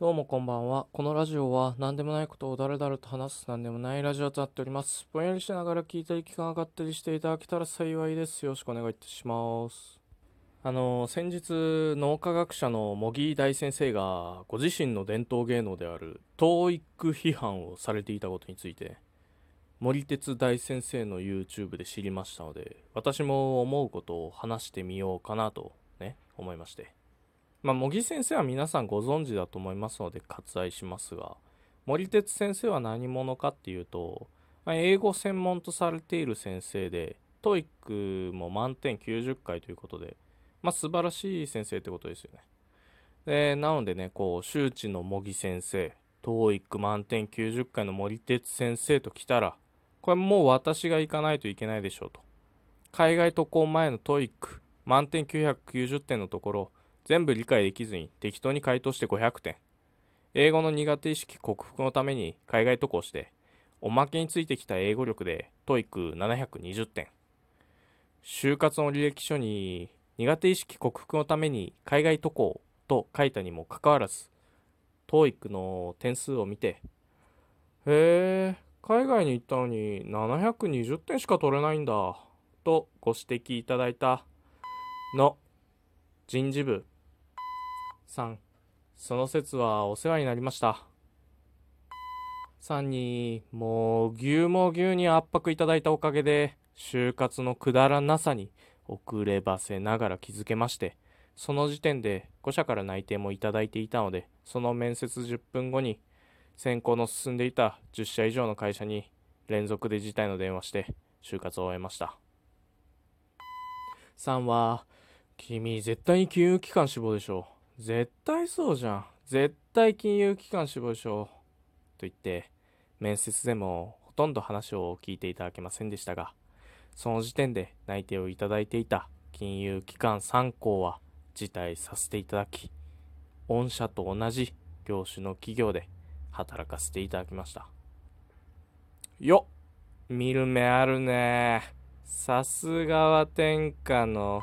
どうもこんばんは。このラジオは何でもないことをだらだらと話す何でもないラジオとなっております。ぼんやりしながら聞いたり聞かなかったりしていただけたら幸いです。よろしくお願いいたします。あの、先日、脳科学者の茂木大先生がご自身の伝統芸能である TOEIC 批判をされていたことについて、森哲大先生の YouTube で知りましたので、私も思うことを話してみようかなとね、思いまして。まあ、茂木先生は皆さんご存知だと思いますので割愛しますが、もりてつ先生は何者かっていうと、英語専門とされている先生で、 TOEIC も満点90回ということで、まあ、素晴らしい先生ってことですよね。で、なのでね、こう、周知の茂木先生、TOEIC 満点90回のもりてつ先生と来たら、これもう私が行かないといけないでしょうと。海外渡航前の TOEIC 満点990点のところ、全部理解できずに適当に回答して500点。英語の苦手意識克服のために海外渡航して、おまけについてきた英語力で TOEIC720 点。就活の履歴書に苦手意識克服のために海外渡航と書いたにもかかわらず、TOEIC の点数を見て、へえ、海外に行ったのに720点しか取れないんだ、とご指摘いただいたの人事部さん、その説はお世話になりました。3に、もう牛も牛に圧迫いただいたおかげで、就活のくだらなさに遅ればせながら気づけまして、その時点で5社から内定もいただいていたので、その面接10分後に、選考の進んでいた10社以上の会社に連続で辞退の電話して、就活を終えました。3は、君絶対に金融機関志望でしょう絶対そうじゃん。絶対金融機関志望でしょと言って面接でもほとんど話を聞いていただけませんでしたがその時点で内定をいただいていた金融機関3校は辞退させていただき御社と同じ業種の企業で働かせていただきました。よっ見る目あるね。さすがは天下の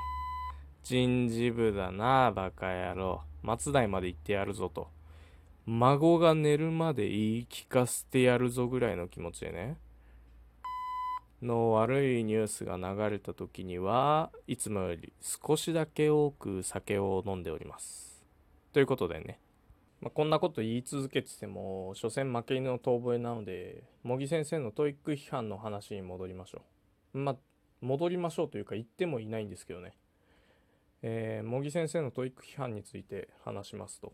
人事部だな、バカ野郎。松代まで行ってやるぞと。孫が寝るまで言い聞かせてやるぞぐらいの気持ちでね。の悪いニュースが流れた時には、いつもより少しだけ多く酒を飲んでおります。ということでね。まあ、こんなこと言い続けてても、所詮負け犬の遠吠えなので、茂木先生の TOEIC 批判の話に戻りましょう。まあ、戻りましょうというか言ってもいないんですけどね。えー、茂木先生の TOEIC 批判について話しますと。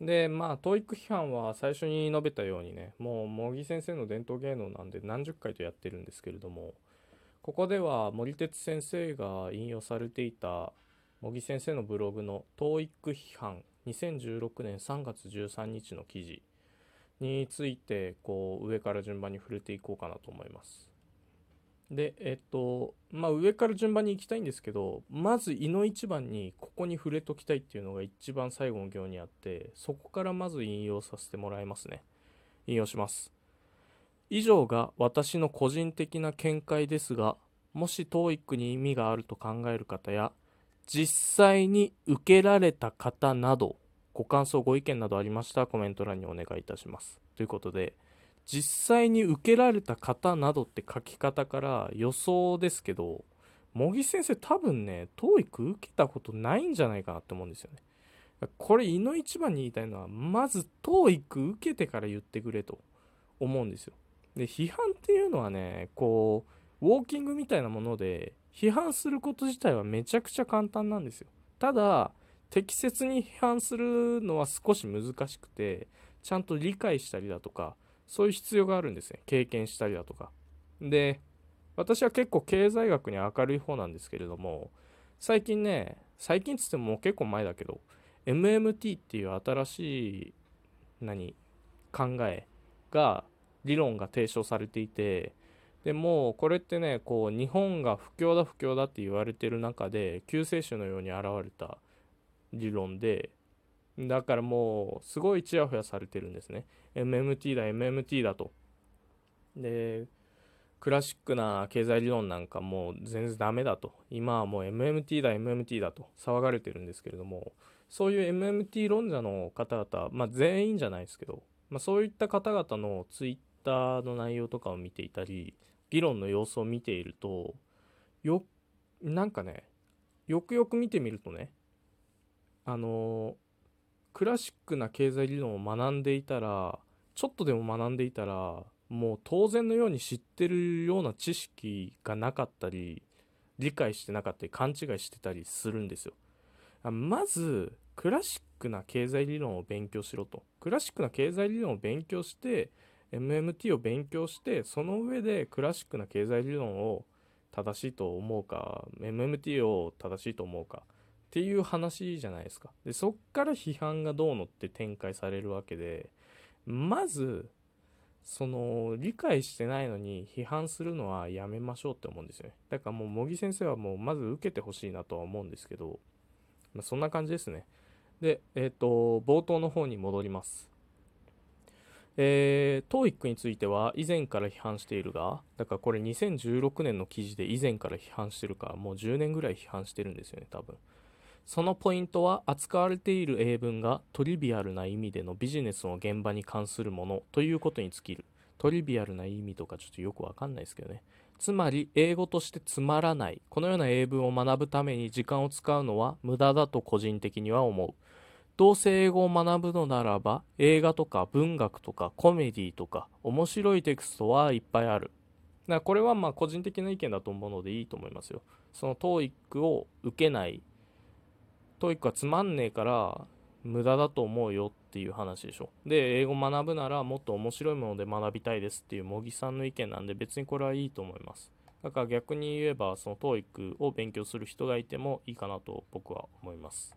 で、まあ、TOEIC 批判は最初に述べたようにね、もう茂木先生の伝統芸能なんで何十回とやってるんですけれども、ここではもりてつ先生が引用されていた茂木先生のブログの TOEIC 批判2016年3月13日の記事について、こう、上から順番に触れていこうかなと思います。で、えっと、まあ、上から順番に行きたいんですけど、まず、井の一番にここに触れときたいっていうのが一番最後の行にあって、そこからまず引用させてもらいますね。引用します。以上が私の個人的な見解ですが、もし TOEIC に意味があると考える方や、実際に受けられた方など、ご感想、ご意見などありましたらコメント欄にお願いいたします。ということで、実際に受けられた方などって書き方から予想ですけど、茂木先生多分ね、TOEIC 受けたことないんじゃないかなって思うんですよね。これ、井の一番に言いたいのは、まず TOEIC 受けてから言ってくれと思うんですよ。で、批判っていうのはね、こう、ウォーキングみたいなもので、批判すること自体はめちゃくちゃ簡単なんですよ。ただ、適切に批判するのは少し難しくて、ちゃんと理解したりだとか、そういう必要があるんですね。経験したりだとか。で、私は結構経済学に明るい方なんですけれども、最近ね、最近つっても結構前だけど、MMT っていう新しい、何、考えが、理論が提唱されていて、でもうこれってね、こう、日本が不況だ不況だって言われてる中で、救世主のように現れた理論で、だからもう、すごいちやほやされてるんですね。MMT だ、MMT だと。で、クラシックな経済理論なんかもう全然ダメだと。今はもう MMT だ、MMT だと騒がれてるんですけれども、そういう MMT 論者の方々、まあ、全員じゃないですけど、まあ、そういった方々のツイッターの内容とかを見ていたり議論の様子を見ているとよなんかねよくよく見てみるとねあのクラシックな経済理論を学んでいたらちょっとでも学んでいたらもう当然のように知ってるような知識がなかったり理解してなかったり勘違いしてたりするんですよ。まずクラシックな経済理論を勉強しろと。クラシックな経済理論を勉強して MMT を勉強してその上でクラシックな経済理論を正しいと思うか MMT を正しいと思うかっていう話じゃないですか。でそっから批判がどうのって展開されるわけでまずその理解してないのに批判するのはやめましょうって思うんですよね。だからもう茂木先生はもうまず受けてほしいなとは思うんですけど、まあ、そんな感じですね。でえっ、ー、と冒頭の方に戻ります。えー、TOEIC については以前から批判しているがだからこれ2016年の記事で以前から批判してるからもう10年ぐらい批判してるんですよね多分。そのポイントは扱われている英文がトリビアルな意味でのビジネスの現場に関するものということに尽きる。トリビアルな意味とかちょっとよくわかんないですけどね。つまり英語としてつまらない。このような英文を学ぶために時間を使うのは無駄だと個人的には思う。どうせ英語を学ぶのならば映画とか文学とかコメディとか面白いテクストはいっぱいある。これはまあ個人的な意見だと思うのでいいと思いますよ。その TOEIC を受けない TOEIC はつまんねえから無駄だと思うよっていう話でしょ。で、英語学ぶならもっと面白いもので学びたいですっていう茂木さんの意見なんで別にこれはいいと思います。だから逆に言えばその TOEIC を勉強する人がいてもいいかなと僕は思います。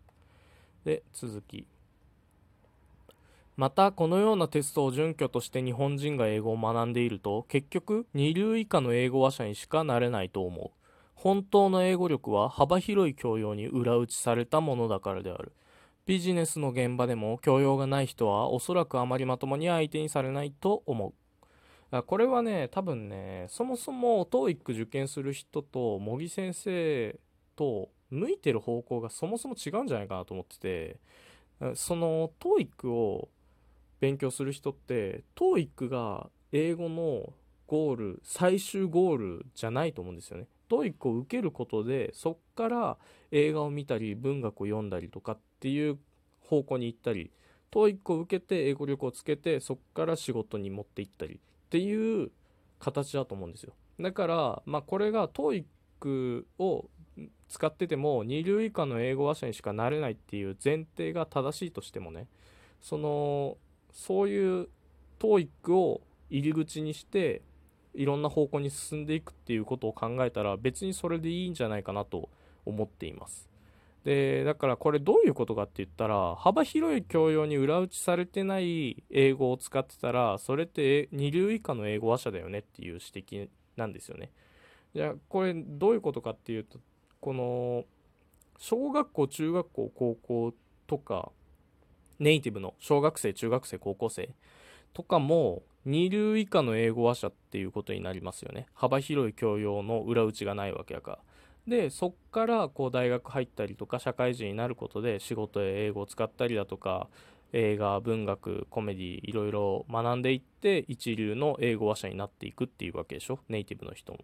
で、続き。またこのようなテストを準拠として日本人が英語を学んでいると結局二流以下の英語話者にしかなれないと思う。本当の英語力は幅広い教養に裏打ちされたものだからである。ビジネスの現場でも教養がない人はおそらくあまりまともに相手にされないと思う。これはね、多分ね、そもそも TOEIC 受験する人と茂木先生と向いてる方向がそもそも違うんじゃないかなと思ってて、その TOEIC を勉強する人って TOEIC が英語のゴール、最終ゴールじゃないと思うんですよね。 TOEIC を受けることでそっから映画を見たり文学を読んだりとかっていう方向に行ったり TOEIC を受けて英語力をつけてそっから仕事に持っていったりっていう形だと思うんですよ。だからまあこれが TOEIC を使ってても二流以下の英語話者にしかなれないっていう前提が正しいとしてもねそのそういう TOEIC を入り口にしていろんな方向に進んでいくっていうことを考えたら別にそれでいいんじゃないかなと思っています。でだからこれどういうことかって言ったら幅広い教養に裏打ちされてない英語を使ってたらそれって二流以下の英語話者だよねっていう指摘なんですよね。じゃあこれどういうことかっていうとこの小学校中学校高校とかネイティブの小学生中学生高校生とかも二流以下の英語話者っていうことになりますよね。幅広い教養の裏打ちがないわけやから。で、そっからこう大学入ったりとか社会人になることで仕事へ英語を使ったりだとか、映画、文学、コメディ、いろいろ学んでいって一流の英語話者になっていくっていうわけでしょ？ネイティブの人も。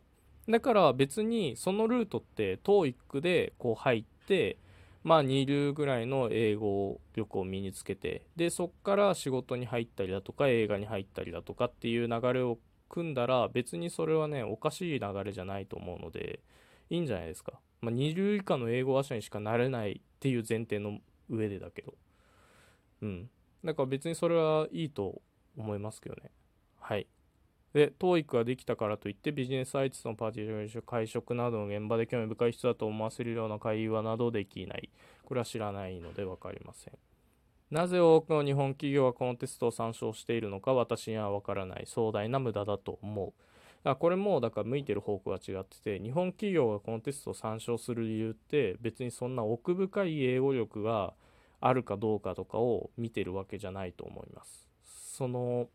だから別にそのルートって TOEIC でこう入って、まあ二流ぐらいの英語力を身につけてでそっから仕事に入ったりだとか映画に入ったりだとかっていう流れを組んだら別にそれはねおかしい流れじゃないと思うのでいいんじゃないですか、まあ、二流以下の英語話者にしかなれないっていう前提の上でだけど。うん。だから別にそれはいいと思いますけどね。はい。で、TOEIC ができたからといってビジネスアイツのパーティー会食などの現場で興味深い人だと思わせるような会話などできない。これは知らないので分かりません。なぜ多くの日本企業はこのテストを参照しているのか私には分からない。壮大な無駄だと思う。あこれもだから向いてる方向が違ってて日本企業がこのテストを参照する理由って別にそんな奥深い英語力があるかどうかとかを見てるわけじゃないと思います。その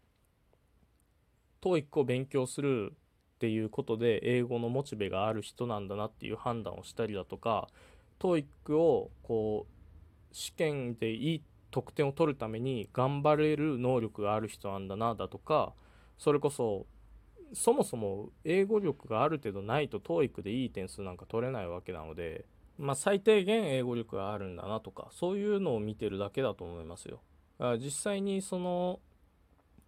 TOEIC を勉強するっていうことで英語のモチベがある人なんだなっていう判断をしたりだとか TOEIC をこう試験でいい得点を取るために頑張れる能力がある人なんだなだとかそれこそそもそも英語力がある程度ないと TOEIC でいい点数なんか取れないわけなので、まあ、最低限英語力があるんだなとかそういうのを見てるだけだと思いますよ。実際にその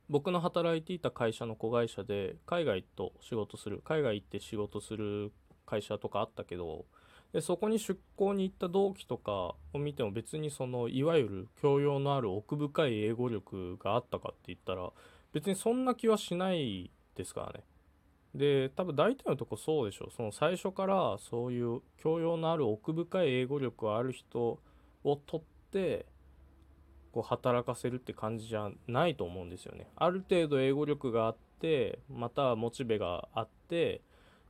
僕の働いていた会社の子会社で海外と仕事する海外行って仕事する会社とかあったけどでそこに出向に行った同期とかを見ても別にそのいわゆる教養のある奥深い英語力があったかって言ったら別にそんな気はしないですからね。で多分大体のとこそうでしょその最初からそういう教養のある奥深い英語力ある人を取ってこう働かせるって感じじゃないと思うんですよね。ある程度英語力があってまたはモチベがあって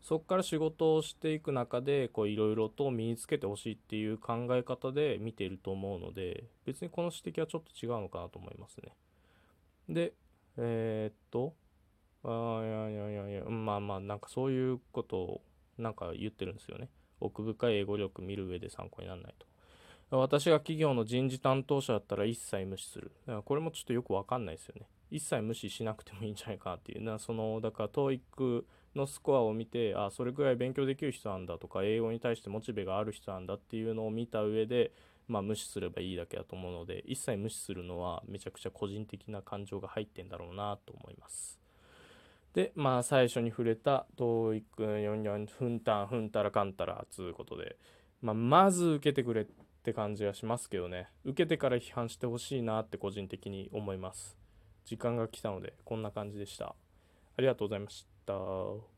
そこから仕事をしていく中でいろいろと身につけてほしいっていう考え方で見ていると思うので別にこの指摘はちょっと違うのかなと思いますね。でえー、っとあいやいやいやいやまあまあなんかそういうことをなんか言ってるんですよね。奥深い英語力見る上で参考にならないと。私が企業の人事担当者だったら一切無視する。だからこれもちょっとよくわかんないですよね。一切無視しなくてもいいんじゃないかなっていう。なその、だから TOEIC のスコアを見て、あ、それくらい勉強できる人なんだとか、英語に対してモチベがある人なんだっていうのを見た上で、まあ無視すればいいだけだと思うので、一切無視するのはめちゃくちゃ個人的な感情が入ってんだろうなと思います。で、まあ最初に触れた TOEIC44 ふんたんふんたらかんたらつうことで、まあまず受けてくれっって感じはしますけどね。受けてから批判してほしいなって個人的に思います。時間が来たのでこんな感じでした。ありがとうございました。